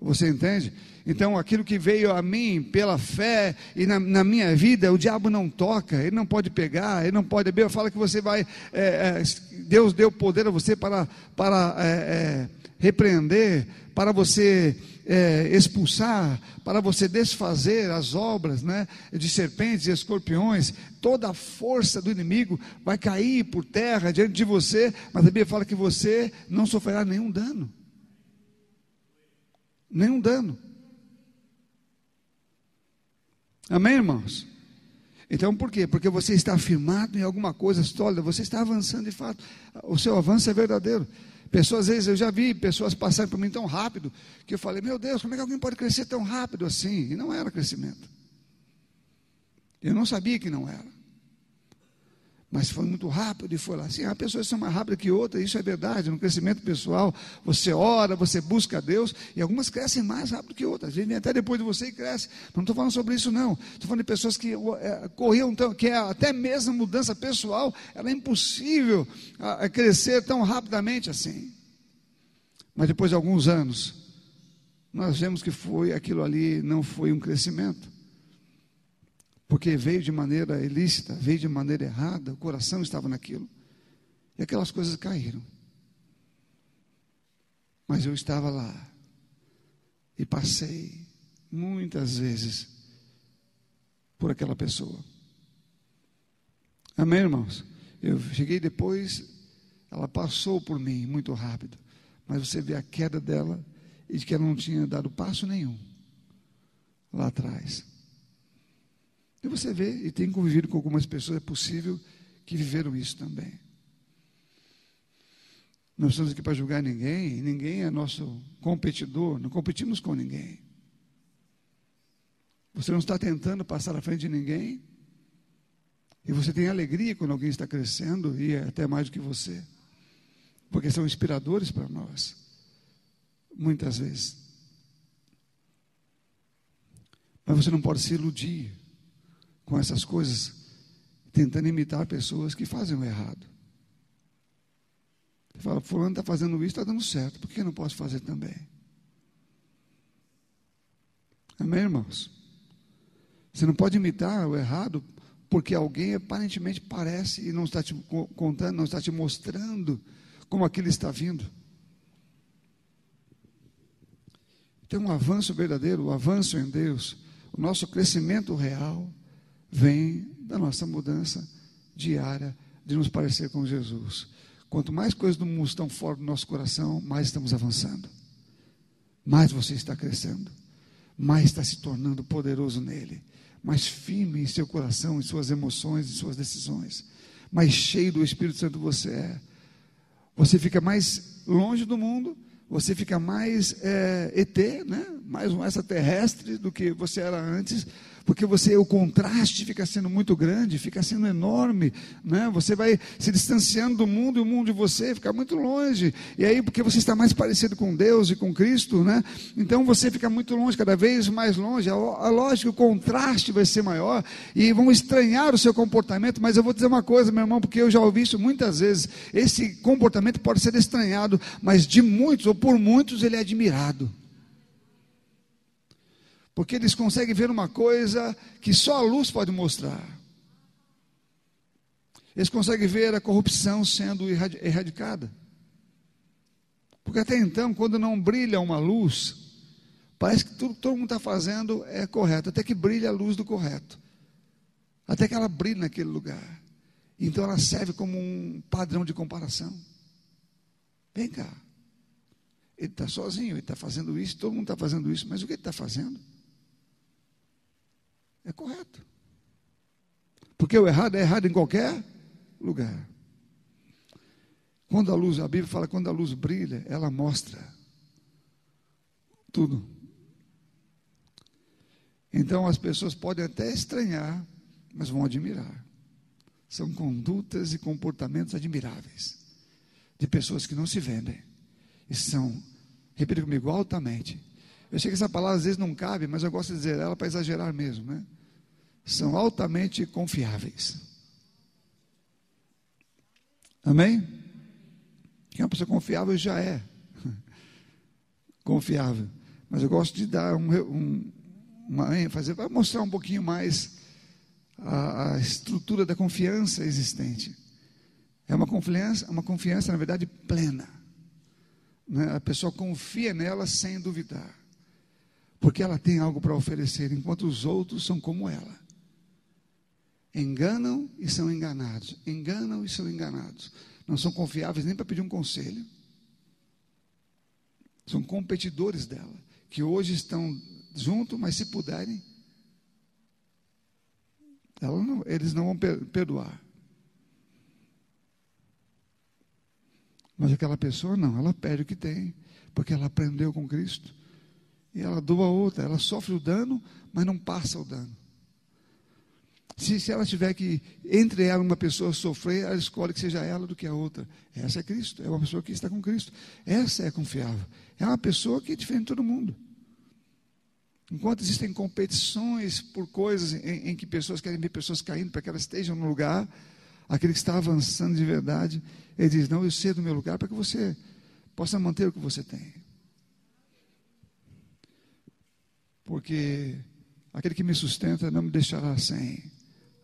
Você entende? Então, aquilo que veio a mim pela fé e na, na, minha vida, o diabo não toca, ele não pode pegar, ele não pode. Bíblia fala que você vai. É, é, Deus deu poder a você para, para é, é repreender, para você é, expulsar, para você desfazer as obras né, de serpentes e escorpiões. Toda a força do inimigo vai cair por terra diante de você, mas a Bíblia fala que você não sofrerá nenhum dano nenhum dano. Amém, irmãos? Então, por quê? Porque você está firmado em alguma coisa sólida, você está avançando de fato. O seu avanço é verdadeiro. Pessoas, às vezes, eu já vi pessoas passarem por mim tão rápido, que eu falei, meu Deus, como é que alguém pode crescer tão rápido assim? E não era crescimento. Eu não sabia que não era mas foi muito rápido e foi lá. Sim, há pessoas são mais rápidas que outras, isso é verdade. No crescimento pessoal, você ora, você busca Deus, e algumas crescem mais rápido que outras. Vivem até depois de você e crescem. Não estou falando sobre isso, não. Estou falando de pessoas que é, corriam tão, que é, até mesmo mudança pessoal, ela é impossível a, a crescer tão rapidamente assim. Mas depois de alguns anos, nós vemos que foi aquilo ali, não foi um crescimento porque veio de maneira ilícita, veio de maneira errada, o coração estava naquilo. E aquelas coisas caíram. Mas eu estava lá e passei muitas vezes por aquela pessoa. Amém, irmãos? Eu cheguei depois, ela passou por mim muito rápido, mas você vê a queda dela e de que ela não tinha dado passo nenhum lá atrás. E você vê, e tem convivido com algumas pessoas, é possível que viveram isso também. Nós estamos aqui para julgar ninguém, ninguém é nosso competidor, não competimos com ninguém. Você não está tentando passar à frente de ninguém, e você tem alegria quando alguém está crescendo e é até mais do que você, porque são inspiradores para nós, muitas vezes. Mas você não pode se iludir com essas coisas, tentando imitar pessoas que fazem o errado. Você fala, fulano está fazendo isso, está dando certo, por que eu não posso fazer também? Amém, irmãos? Você não pode imitar o errado porque alguém aparentemente parece e não está te contando, não está te mostrando como aquilo está vindo. Tem um avanço verdadeiro, o um avanço em Deus, o nosso crescimento real vem da nossa mudança diária de nos parecer com Jesus. Quanto mais coisas do mundo estão fora do nosso coração, mais estamos avançando. Mais você está crescendo. Mais está se tornando poderoso nele. Mais firme em seu coração, em suas emoções, em suas decisões. Mais cheio do Espírito Santo você é. Você fica mais longe do mundo. Você fica mais é, ET, né? mais um extraterrestre do que você era antes porque você o contraste fica sendo muito grande, fica sendo enorme, né? Você vai se distanciando do mundo e o mundo de você fica muito longe. E aí porque você está mais parecido com Deus e com Cristo, né? Então você fica muito longe, cada vez mais longe. A, lógica, o contraste vai ser maior e vão estranhar o seu comportamento, mas eu vou dizer uma coisa, meu irmão, porque eu já ouvi isso muitas vezes. Esse comportamento pode ser estranhado, mas de muitos ou por muitos ele é admirado. Porque eles conseguem ver uma coisa que só a luz pode mostrar. Eles conseguem ver a corrupção sendo erradicada. Porque até então, quando não brilha uma luz, parece que tudo que todo mundo está fazendo é correto, até que brilha a luz do correto. Até que ela brilha naquele lugar. Então ela serve como um padrão de comparação. Vem cá. Ele está sozinho, ele está fazendo isso, todo mundo está fazendo isso, mas o que ele está fazendo? É correto. Porque o errado é errado em qualquer lugar. Quando a luz, a Bíblia fala, quando a luz brilha, ela mostra tudo. Então as pessoas podem até estranhar, mas vão admirar. São condutas e comportamentos admiráveis de pessoas que não se vendem. E são, repita comigo, altamente. Eu sei que essa palavra às vezes não cabe, mas eu gosto de dizer ela para exagerar mesmo, né? São altamente confiáveis. Amém? Quem é uma pessoa confiável já é <laughs> confiável. Mas eu gosto de dar um, um, uma ênfase para mostrar um pouquinho mais a, a, estrutura da confiança existente. É uma confiança, uma confiança na verdade plena. Né? A pessoa confia nela sem duvidar, porque ela tem algo para oferecer, enquanto os outros são como ela enganam e são enganados, enganam e são enganados. Não são confiáveis nem para pedir um conselho. São competidores dela, que hoje estão juntos, mas se puderem, não, eles não vão perdoar. Mas aquela pessoa não, ela perde o que tem, porque ela aprendeu com Cristo. E ela doa outra, ela sofre o dano, mas não passa o dano. Se, se ela tiver que, entre ela uma pessoa sofrer, ela escolhe que seja ela do que a outra. Essa é Cristo, é uma pessoa que está com Cristo. Essa é confiável. É uma pessoa que é diferente de todo mundo. Enquanto existem competições por coisas em, em que pessoas querem ver pessoas caindo para que elas estejam no lugar, aquele que está avançando de verdade, ele diz: Não, eu sei do meu lugar para que você possa manter o que você tem. Porque aquele que me sustenta não me deixará sem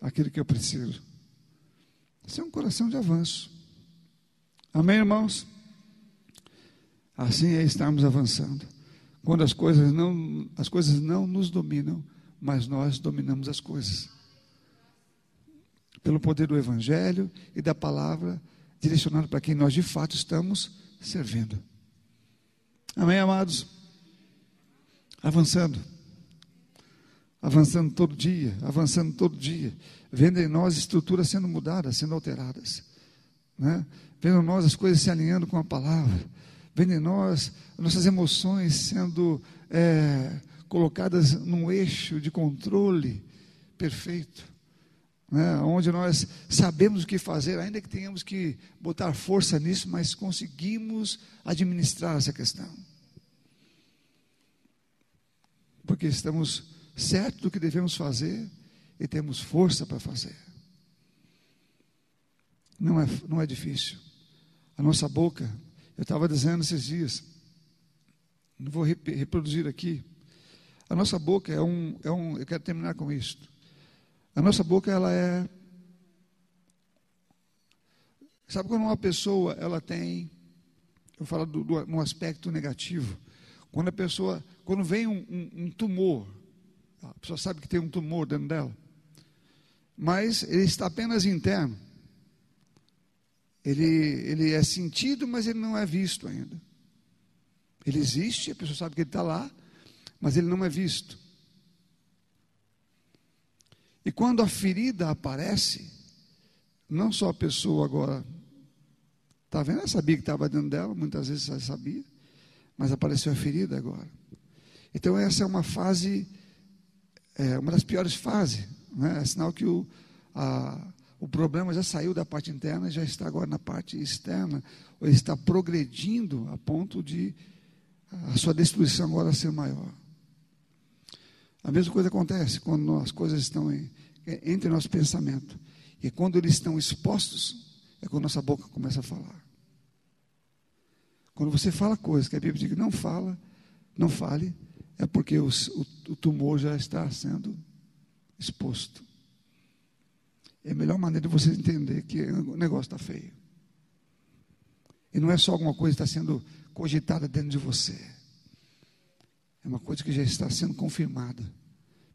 aquilo que eu preciso. Isso é um coração de avanço. Amém, irmãos? Assim é estarmos avançando. Quando as coisas não, as coisas não nos dominam, mas nós dominamos as coisas. Pelo poder do Evangelho e da palavra direcionado para quem nós de fato estamos servindo. Amém, amados? Avançando. Avançando todo dia, avançando todo dia. Vendo em nós estruturas sendo mudadas, sendo alteradas. Né? Vendo em nós as coisas se alinhando com a palavra. Vendo em nós nossas emoções sendo é, colocadas num eixo de controle perfeito né, onde nós sabemos o que fazer, ainda que tenhamos que botar força nisso, mas conseguimos administrar essa questão. Porque estamos certos do que devemos fazer e temos força para fazer. Não é, não é difícil. A nossa boca, eu estava dizendo esses dias, não vou reproduzir aqui. A nossa boca é um, é um eu quero terminar com isto. A nossa boca, ela é. Sabe quando uma pessoa, ela tem. Eu falo do, do, no aspecto negativo. Quando a pessoa. Quando vem um, um, um tumor, a pessoa sabe que tem um tumor dentro dela, mas ele está apenas interno. Ele, ele é sentido, mas ele não é visto ainda. Ele existe, a pessoa sabe que ele está lá, mas ele não é visto. E quando a ferida aparece, não só a pessoa agora está vendo, ela sabia que estava dentro dela, muitas vezes ela sabia, mas apareceu a ferida agora. Então essa é uma fase, é uma das piores fases, né? é sinal que o, a, o problema já saiu da parte interna, já está agora na parte externa, ou está progredindo a ponto de a sua destruição agora ser maior. A mesma coisa acontece quando as coisas estão em, entre nosso pensamento. E quando eles estão expostos, é quando nossa boca começa a falar. Quando você fala coisas que a Bíblia diz que não fala, não fale, é porque os, o, o tumor já está sendo exposto. É a melhor maneira de você entender que o negócio está feio. E não é só alguma coisa que está sendo cogitada dentro de você. É uma coisa que já está sendo confirmada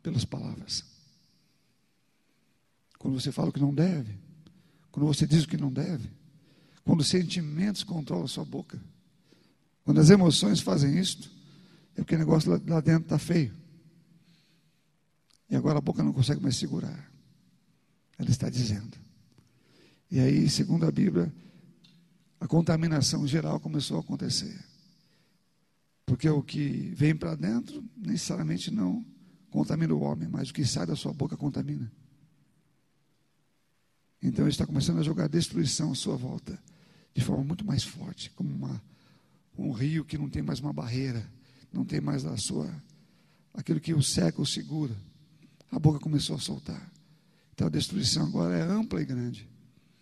pelas palavras. Quando você fala o que não deve, quando você diz o que não deve, quando os sentimentos controlam a sua boca, quando as emoções fazem isto, é porque o negócio lá, dentro está feio. E agora a boca não consegue mais segurar. Ela está dizendo. E aí, segundo a Bíblia, a contaminação geral começou a acontecer. Porque o que vem para dentro necessariamente não contamina o homem, mas o que sai da sua boca contamina. Então ele está começando a jogar destruição à sua volta, de forma muito mais forte, como uma, um rio que não tem mais uma barreira, não tem mais a sua aquilo que o século segura. A boca começou a soltar. Então a destruição agora é ampla e grande.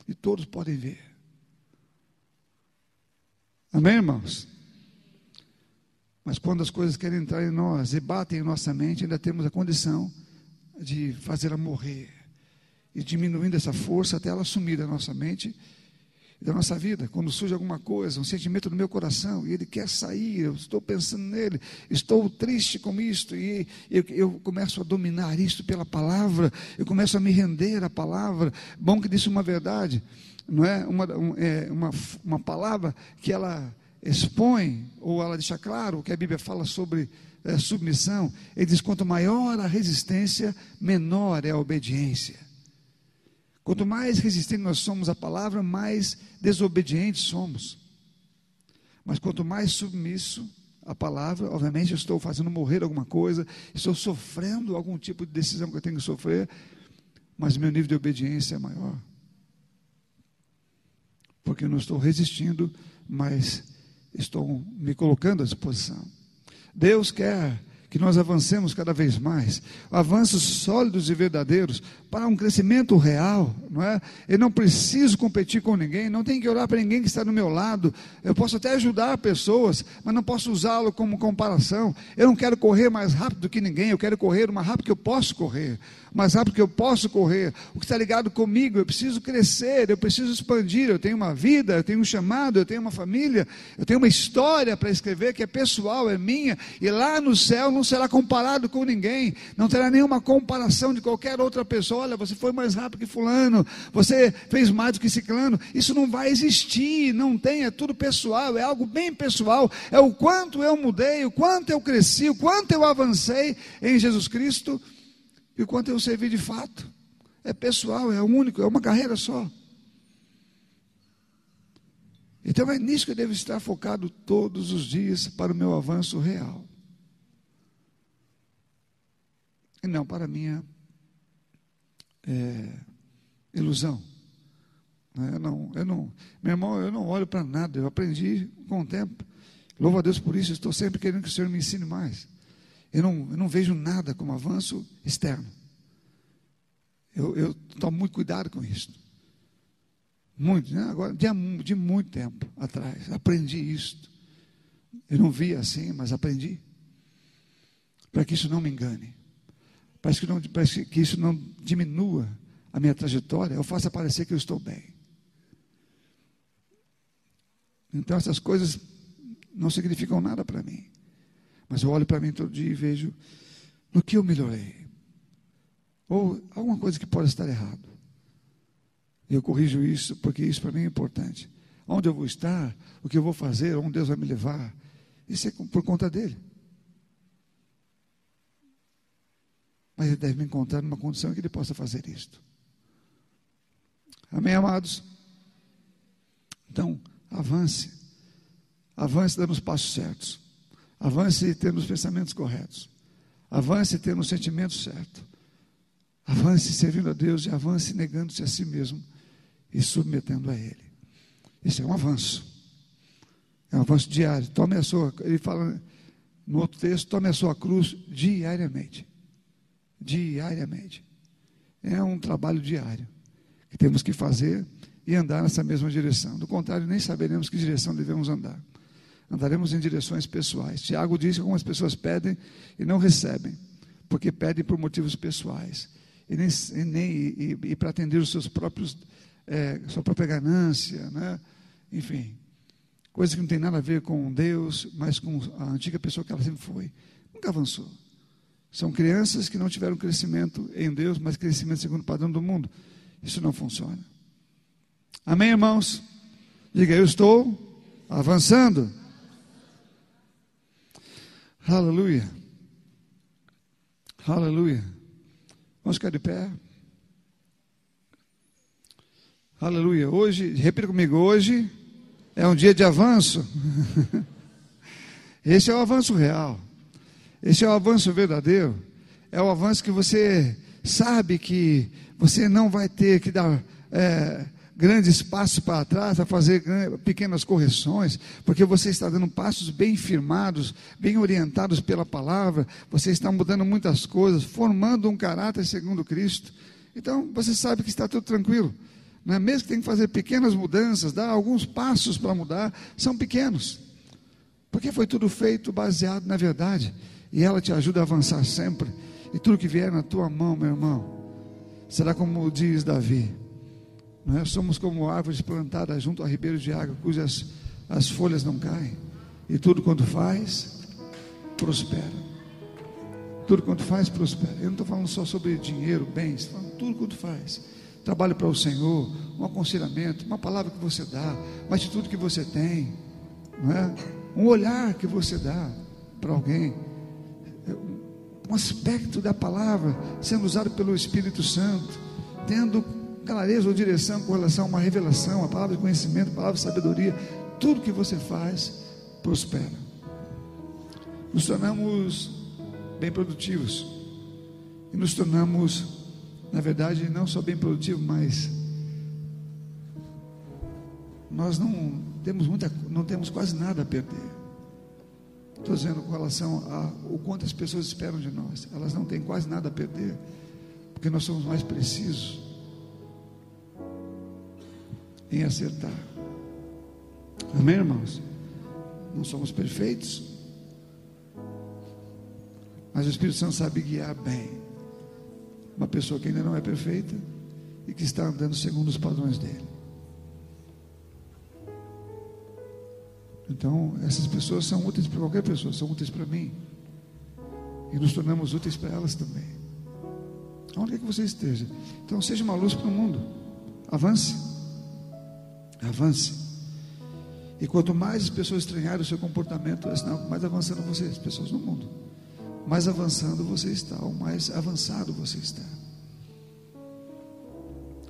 E todos podem ver. Amém, irmãos? Mas quando as coisas querem entrar em nós e batem em nossa mente, ainda temos a condição de fazê-la morrer. E diminuindo essa força até ela sumir da nossa mente da nossa vida. Quando surge alguma coisa, um sentimento no meu coração, e ele quer sair, eu estou pensando nele, estou triste com isto, e eu, eu começo a dominar isto pela palavra, eu começo a me render à palavra. Bom que disse uma verdade, não é? Uma, um, é, uma, uma palavra que ela expõe, ou ela deixa claro que a Bíblia fala sobre é, submissão, ele diz: quanto maior a resistência, menor é a obediência. Quanto mais resistentes nós somos à palavra, mais desobedientes somos. Mas quanto mais submisso à palavra, obviamente eu estou fazendo morrer alguma coisa, estou sofrendo algum tipo de decisão que eu tenho que sofrer, mas meu nível de obediência é maior. Porque eu não estou resistindo, mas estou me colocando à disposição. Deus quer que nós avancemos cada vez mais, avanços sólidos e verdadeiros para um crescimento real, não é? Eu não preciso competir com ninguém, não tenho que orar para ninguém que está do meu lado. Eu posso até ajudar pessoas, mas não posso usá-lo como comparação. Eu não quero correr mais rápido do que ninguém, eu quero correr o mais rápido que eu posso correr mais rápido que eu posso correr. O que está ligado comigo, eu preciso crescer, eu preciso expandir. Eu tenho uma vida, eu tenho um chamado, eu tenho uma família, eu tenho uma história para escrever que é pessoal, é minha. E lá no céu não será comparado com ninguém, não terá nenhuma comparação de qualquer outra pessoa. Olha, você foi mais rápido que Fulano, você fez mais do que Ciclano. Isso não vai existir, não tem, é tudo pessoal, é algo bem pessoal. É o quanto eu mudei, o quanto eu cresci, o quanto eu avancei em Jesus Cristo e o quanto eu servi de fato. É pessoal, é único, é uma carreira só. Então é nisso que eu devo estar focado todos os dias para o meu avanço real. E não para minha é, ilusão. Eu não, eu não, meu irmão, eu não olho para nada, eu aprendi com o tempo. Louvo a Deus por isso, estou sempre querendo que o Senhor me ensine mais. Eu não, eu não vejo nada como avanço externo. Eu, eu tomo muito cuidado com isso. Muito, né? agora, de, de muito tempo atrás, aprendi isso. Eu não via assim, mas aprendi. Para que isso não me engane. Para que, não, para que isso não diminua a minha trajetória, eu faça parecer que eu estou bem. Então essas coisas não significam nada para mim. Mas eu olho para mim todo dia e vejo no que eu melhorei. Ou alguma coisa que pode estar errado. Eu corrijo isso, porque isso para mim é importante. Onde eu vou estar, o que eu vou fazer, onde Deus vai me levar, isso é por conta dele. Mas ele deve me encontrar numa condição em que ele possa fazer isto. Amém, amados? Então, avance. Avance dando os passos certos. Avance tendo os pensamentos corretos. Avance tendo os sentimentos certos. Avance servindo a Deus e avance negando-se a si mesmo e submetendo a Ele. Isso é um avanço. É um avanço diário. Tome a sua, ele fala no outro texto, tome a sua cruz diariamente. Diariamente. É um trabalho diário que temos que fazer e andar nessa mesma direção. Do contrário, nem saberemos que direção devemos andar andaremos em direções pessoais. Tiago diz que algumas pessoas pedem e não recebem, porque pedem por motivos pessoais e, nem, e, nem, e, e para atender os seus próprios, é, sua própria ganância, né? enfim, coisa que não tem nada a ver com Deus, mas com a antiga pessoa que ela sempre foi. Nunca avançou. São crianças que não tiveram crescimento em Deus, mas crescimento segundo o padrão do mundo. Isso não funciona. Amém, irmãos? Diga, eu estou avançando. Aleluia. Aleluia. Vamos ficar de pé. Aleluia. Hoje, repita comigo, hoje é um dia de avanço. <laughs> Esse é o avanço real. Esse é o avanço verdadeiro. É o avanço que você sabe que você não vai ter que dar é, grandes passos para trás, a fazer pequenas correções, porque você está dando passos bem firmados, bem orientados pela palavra, você está mudando muitas coisas, formando um caráter segundo Cristo. Então, você sabe que está tudo tranquilo. Não é? Mesmo que tenha que fazer pequenas mudanças, dar alguns passos para mudar, são pequenos. Porque foi tudo feito baseado na verdade. E ela te ajuda a avançar sempre. E tudo que vier na tua mão, meu irmão, será como diz Davi nós é? somos como árvores plantadas junto a ribeiros de água, cujas as folhas não caem, e tudo quanto faz, prospera. Tudo quanto faz, prospera. Eu não estou falando só sobre dinheiro, bens, estou falando tudo quanto faz. Trabalho para o Senhor, um aconselhamento, uma palavra que você dá, uma atitude que você tem, não é? um olhar que você dá para alguém, um aspecto da palavra sendo usado pelo Espírito Santo, tendo clareza ou direção com relação a uma revelação, a palavra de conhecimento, a palavra de sabedoria, tudo que você faz prospera. Nos tornamos bem produtivos e nos tornamos, na verdade, não só bem produtivos, mas nós não temos muita, não temos quase nada a perder. Estou dizendo com relação a o quanto as pessoas esperam de nós. Elas não têm quase nada a perder, porque nós somos mais precisos em acertar. Amém, irmãos? Não somos perfeitos, mas o Espírito Santo sabe guiar bem uma pessoa que ainda não é perfeita e que está andando segundo os padrões dele. Então, essas pessoas são úteis para qualquer pessoa, são úteis para mim. E nos tornamos úteis para elas também. Onde quer que você esteja. Então, seja uma luz para o mundo. Avance. Avance. E quanto mais as pessoas estranharem o seu comportamento, é sinal mais avançando você, as pessoas no mundo. Mais avançando você está, ou mais avançado você está.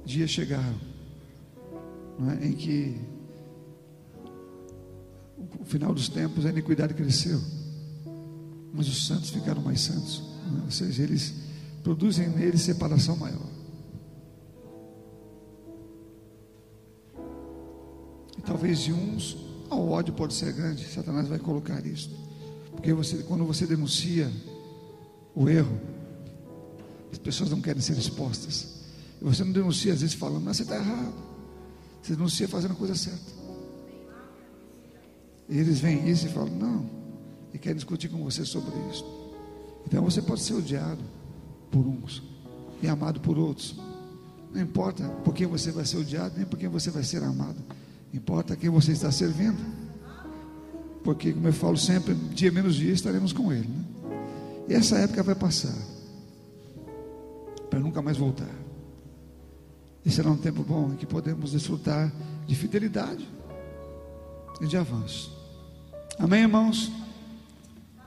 Dias chegaram é, em que o final dos tempos a iniquidade cresceu, mas os santos ficaram mais santos, né? ou seja, eles produzem neles separação maior. E talvez de uns, o ódio pode ser grande, Satanás vai colocar isso, porque você, quando você denuncia o erro, as pessoas não querem ser expostas, e você não denuncia às vezes falando, mas você está errado, você denuncia fazendo a coisa certa. E eles veem isso e falam, não, e querem discutir com você sobre isso. Então você pode ser odiado por uns e amado por outros. Não importa por quem você vai ser odiado, nem por quem você vai ser amado. Importa quem você está servindo. Porque, como eu falo sempre, dia menos dia estaremos com Ele. Né? E essa época vai passar. Para nunca mais voltar. E será um tempo bom em que podemos desfrutar de fidelidade e de avanço. Amém, irmãos?